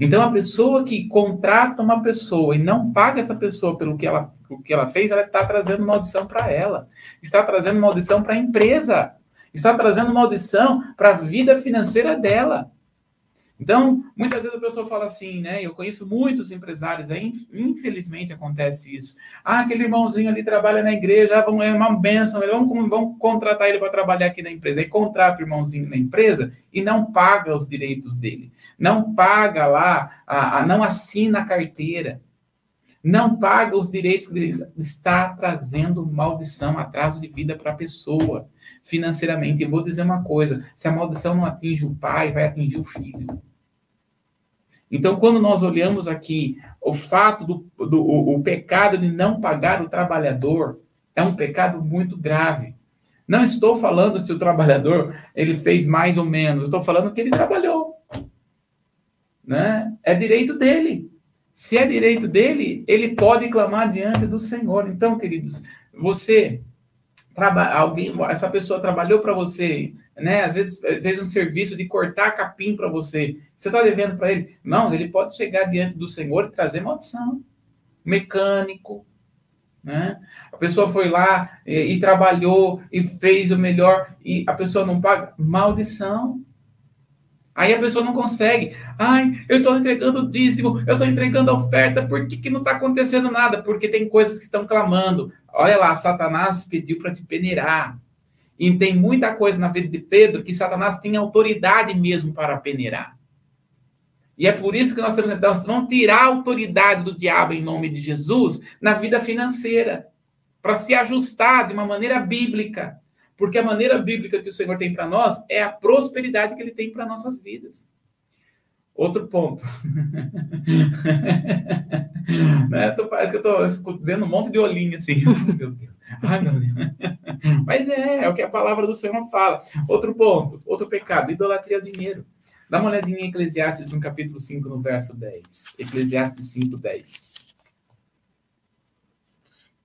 Então, a pessoa que contrata uma pessoa e não paga essa pessoa pelo que ela, o que ela fez, ela está trazendo maldição para ela, está trazendo maldição para a empresa, está trazendo maldição para a vida financeira dela. Então, muitas vezes a pessoa fala assim, né? Eu conheço muitos empresários, infelizmente acontece isso. Ah, aquele irmãozinho ali trabalha na igreja, ah, vamos, é uma benção, vamos, vamos contratar ele para trabalhar aqui na empresa. Aí contrata o irmãozinho na empresa e não paga os direitos dele. Não paga lá, a, a não assina a carteira. Não paga os direitos que está trazendo maldição, atraso de vida para a pessoa financeiramente. E vou dizer uma coisa: se a maldição não atinge o pai, vai atingir o filho. Então, quando nós olhamos aqui o fato do, do o, o pecado de não pagar o trabalhador, é um pecado muito grave. Não estou falando se o trabalhador ele fez mais ou menos, estou falando que ele trabalhou. Né? É direito dele. Se é direito dele, ele pode clamar diante do Senhor. Então, queridos, você alguém, essa pessoa trabalhou para você, né? Às vezes fez um serviço de cortar capim para você. Você está devendo para ele? Não, ele pode chegar diante do Senhor e trazer maldição. Mecânico, Né? A pessoa foi lá e, e, trabalhou e fez o melhor e a pessoa não paga. Maldição. Aí a pessoa não consegue. Ai, eu estou entregando o dízimo, eu estou entregando a oferta, por que, que não está acontecendo nada? Porque tem coisas que estão clamando. Olha lá, Satanás pediu para te peneirar. E tem muita coisa na vida de Pedro que Satanás tem autoridade mesmo para peneirar. E é por isso que nós, temos, vamos tirar a autoridade do diabo em nome de Jesus na vida financeira, para se ajustar de uma maneira bíblica. Porque a maneira bíblica que o Senhor tem para nós é a prosperidade que ele tem para nossas vidas. Outro ponto. *laughs* né? Tô, parece que eu estou vendo um monte de olhinho assim. *laughs* meu Deus. Ai, meu Deus. Mas é, é o que a palavra do Senhor fala. Outro ponto, outro pecado, idolatria ao dinheiro. Dá uma olhadinha em Eclesiastes, no capítulo 5, no verso 10. Eclesiastes 5, 10.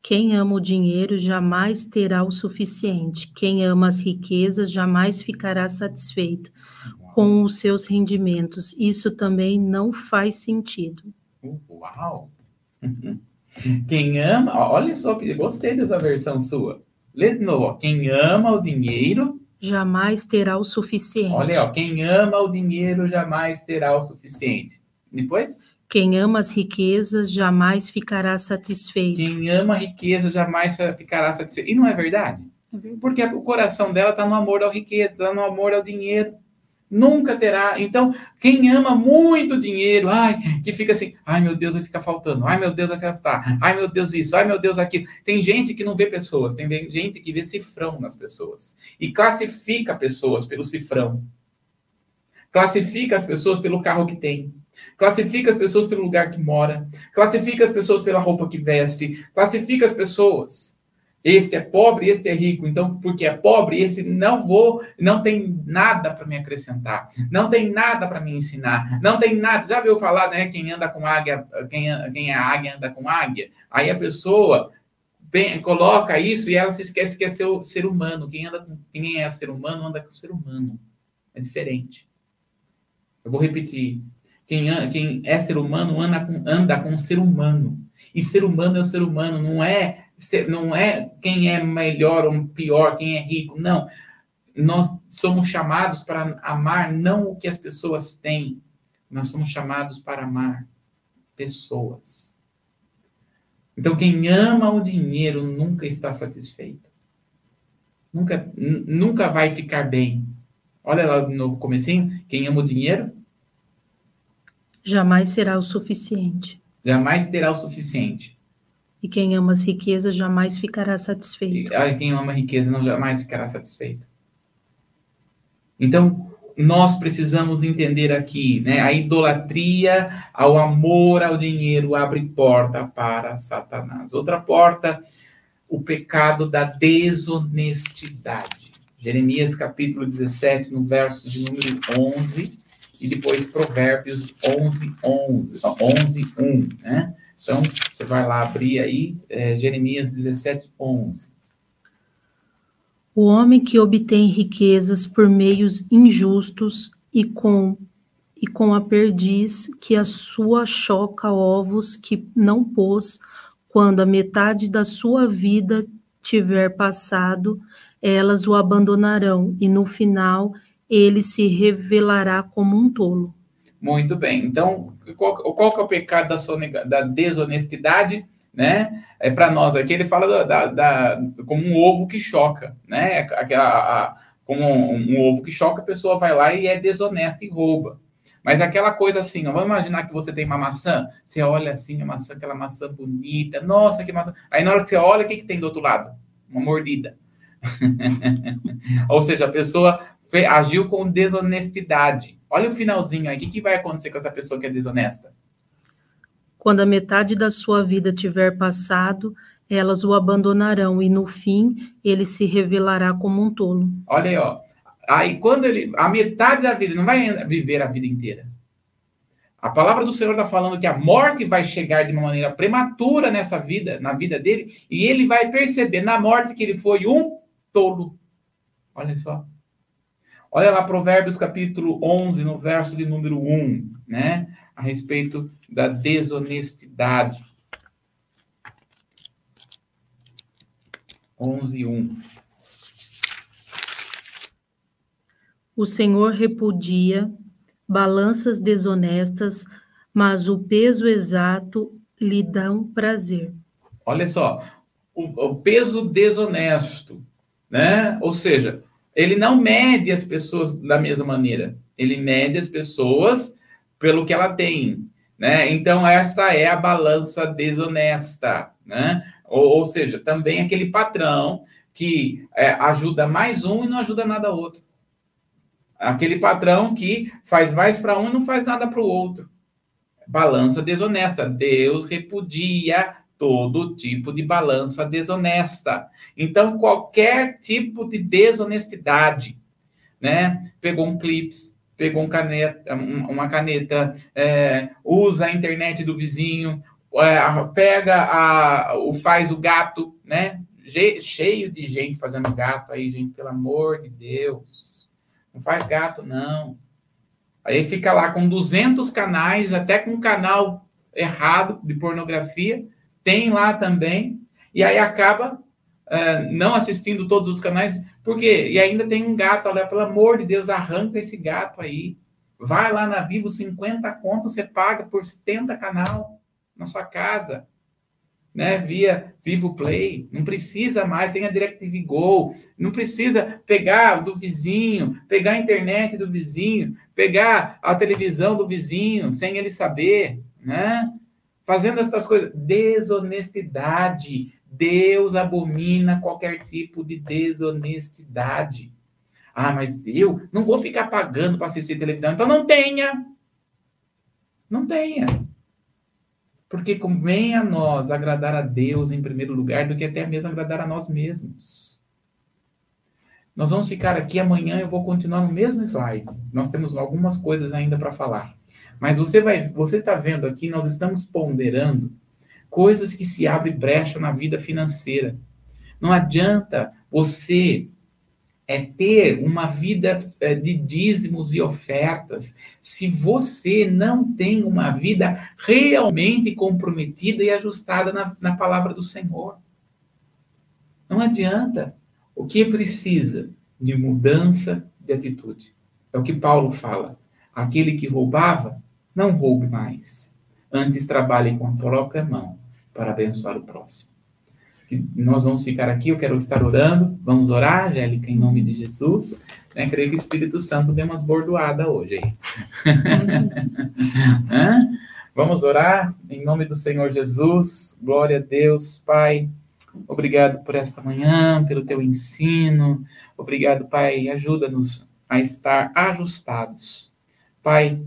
Quem ama o dinheiro jamais terá o suficiente. Quem ama as riquezas jamais ficará satisfeito com os seus rendimentos. Isso também não faz sentido. Uau! Quem ama, olha só que gostei dessa versão sua. Lê de novo. Quem ama o dinheiro jamais terá o suficiente. Olha, ó, quem ama o dinheiro jamais terá o suficiente. Depois? Quem ama as riquezas jamais ficará satisfeito. Quem ama a riqueza jamais ficará satisfeito. E não é verdade? É verdade. Porque o coração dela está no amor à riqueza, está no amor ao dinheiro. Nunca terá. Então, quem ama muito dinheiro, ai, que fica assim, ai meu Deus, vai ficar faltando, ai meu Deus, vai gastar, ai meu Deus, isso, ai meu Deus, aquilo. Tem gente que não vê pessoas, tem gente que vê cifrão nas pessoas e classifica pessoas pelo cifrão. Classifica as pessoas pelo carro que tem. Classifica as pessoas pelo lugar que mora. Classifica as pessoas pela roupa que veste. Classifica as pessoas. Esse é pobre, esse é rico. Então, porque é pobre, esse não vou, não tem nada para me acrescentar, não tem nada para me ensinar, não tem nada. Já viu falar, né? Quem anda com águia, quem, quem é águia anda com águia. Aí a pessoa coloca isso e ela se esquece que é ser, ser humano. Quem anda com quem é ser humano anda com ser humano. É diferente. Eu vou repetir. Quem, quem é ser humano anda com, anda com ser humano. E ser humano é o ser humano, não é não é quem é melhor ou pior, quem é rico, não. Nós somos chamados para amar não o que as pessoas têm, nós somos chamados para amar pessoas. Então, quem ama o dinheiro nunca está satisfeito. Nunca, nunca vai ficar bem. Olha lá de novo comecinho. Quem ama o dinheiro? Jamais será o suficiente. Jamais terá o suficiente. E quem ama as riquezas jamais ficará satisfeito. E, quem ama a riqueza não jamais ficará satisfeito. Então, nós precisamos entender aqui, né? A idolatria ao amor ao dinheiro abre porta para Satanás. Outra porta, o pecado da desonestidade. Jeremias capítulo 17, no verso de número 11, e depois Provérbios 11, 11, 11, 1, né? Então, você vai lá abrir aí, é, Jeremias 17, 11. O homem que obtém riquezas por meios injustos e com e com a perdiz que a sua choca ovos que não pôs, quando a metade da sua vida tiver passado, elas o abandonarão, e no final ele se revelará como um tolo. Muito bem. Então, qual, qual que é o pecado da, sonega, da desonestidade? Né? É para nós aqui, ele fala da, da, como um ovo que choca, né? Aquela, a, como um, um, ovo que choca, a pessoa vai lá e é desonesta e rouba. Mas aquela coisa assim, ó, vamos imaginar que você tem uma maçã, você olha assim, a maçã, aquela maçã bonita, nossa, que maçã. Aí na hora que você olha, o que, que tem do outro lado? Uma mordida. *laughs* Ou seja, a pessoa agiu com desonestidade. Olha o finalzinho aí. O que, que vai acontecer com essa pessoa que é desonesta? Quando a metade da sua vida tiver passado, elas o abandonarão e no fim ele se revelará como um tolo. Olha aí, ó. Aí quando ele. A metade da vida, não vai viver a vida inteira. A palavra do Senhor está falando que a morte vai chegar de uma maneira prematura nessa vida, na vida dele, e ele vai perceber na morte que ele foi um tolo. Olha só. Olha lá Provérbios capítulo 11, no verso de número 1, né? A respeito da desonestidade. 11, 1. O Senhor repudia balanças desonestas, mas o peso exato lhe dão prazer. Olha só, o, o peso desonesto, né? Ou seja, ele não mede as pessoas da mesma maneira. Ele mede as pessoas pelo que ela tem, né? Então esta é a balança desonesta, né? Ou, ou seja, também aquele patrão que é, ajuda mais um e não ajuda nada outro. Aquele patrão que faz mais para um e não faz nada para o outro. Balança desonesta. Deus repudia todo tipo de balança desonesta. Então, qualquer tipo de desonestidade, né? Pegou um clips, pegou um caneta, uma caneta, é, usa a internet do vizinho, é, pega a, o faz o gato, né? Cheio de gente fazendo gato aí, gente, pelo amor de Deus. Não faz gato, não. Aí fica lá com 200 canais, até com um canal errado de pornografia, tem lá também, e aí acaba uh, não assistindo todos os canais, porque e ainda tem um gato, olha, pelo amor de Deus, arranca esse gato aí. Vai lá na Vivo, 50 contos você paga por 70 canal na sua casa né, via Vivo Play, não precisa mais, tem a DirecTV Go, não precisa pegar do vizinho, pegar a internet do vizinho, pegar a televisão do vizinho sem ele saber, né? Fazendo essas coisas, desonestidade. Deus abomina qualquer tipo de desonestidade. Ah, mas eu não vou ficar pagando para assistir televisão, então não tenha. Não tenha. Porque convém a nós agradar a Deus em primeiro lugar do que até mesmo agradar a nós mesmos. Nós vamos ficar aqui amanhã, eu vou continuar no mesmo slide. Nós temos algumas coisas ainda para falar. Mas você vai, você está vendo aqui, nós estamos ponderando coisas que se abrem brecha na vida financeira. Não adianta você é ter uma vida é, de dízimos e ofertas se você não tem uma vida realmente comprometida e ajustada na, na palavra do Senhor. Não adianta. O que precisa? De mudança de atitude. É o que Paulo fala. Aquele que roubava, não roube mais. Antes trabalhe com a própria mão para abençoar o próximo nós vamos ficar aqui, eu quero estar orando. Vamos orar, Angélica, em nome de Jesus. Né? Creio que o Espírito Santo deu umas bordoadas hoje *laughs* vamos orar em nome do Senhor Jesus. Glória a Deus, Pai. Obrigado por esta manhã, pelo teu ensino. Obrigado, Pai. Ajuda-nos a estar ajustados. Pai,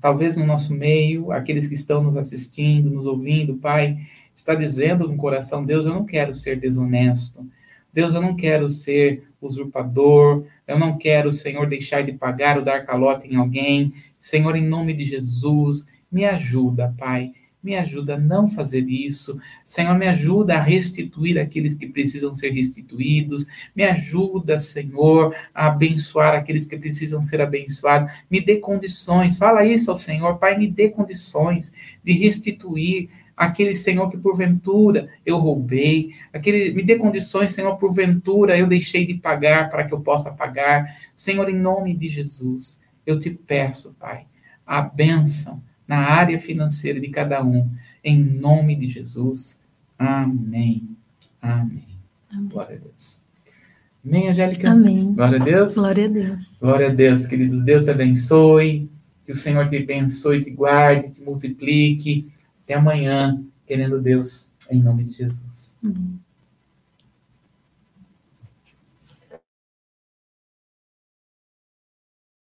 talvez no nosso meio, aqueles que estão nos assistindo, nos ouvindo, Pai, está dizendo no coração: Deus, eu não quero ser desonesto. Deus, eu não quero ser usurpador. Eu não quero, Senhor, deixar de pagar ou dar calote em alguém. Senhor, em nome de Jesus, me ajuda, Pai. Me ajuda a não fazer isso. Senhor, me ajuda a restituir aqueles que precisam ser restituídos. Me ajuda, Senhor, a abençoar aqueles que precisam ser abençoados. Me dê condições. Fala isso ao Senhor, Pai, me dê condições de restituir aquele Senhor que porventura eu roubei, aquele me dê condições, Senhor, porventura eu deixei de pagar para que eu possa pagar. Senhor, em nome de Jesus, eu te peço, Pai, a bênção na área financeira de cada um, em nome de Jesus. Amém. Amém. Amém. Glória a Deus. Amém, Angélica? Amém. Glória a Deus. Glória a Deus. Glória a Deus, queridos. Deus te abençoe. Que o Senhor te abençoe, te guarde, te multiplique até amanhã, querendo Deus, em nome de Jesus. Uhum.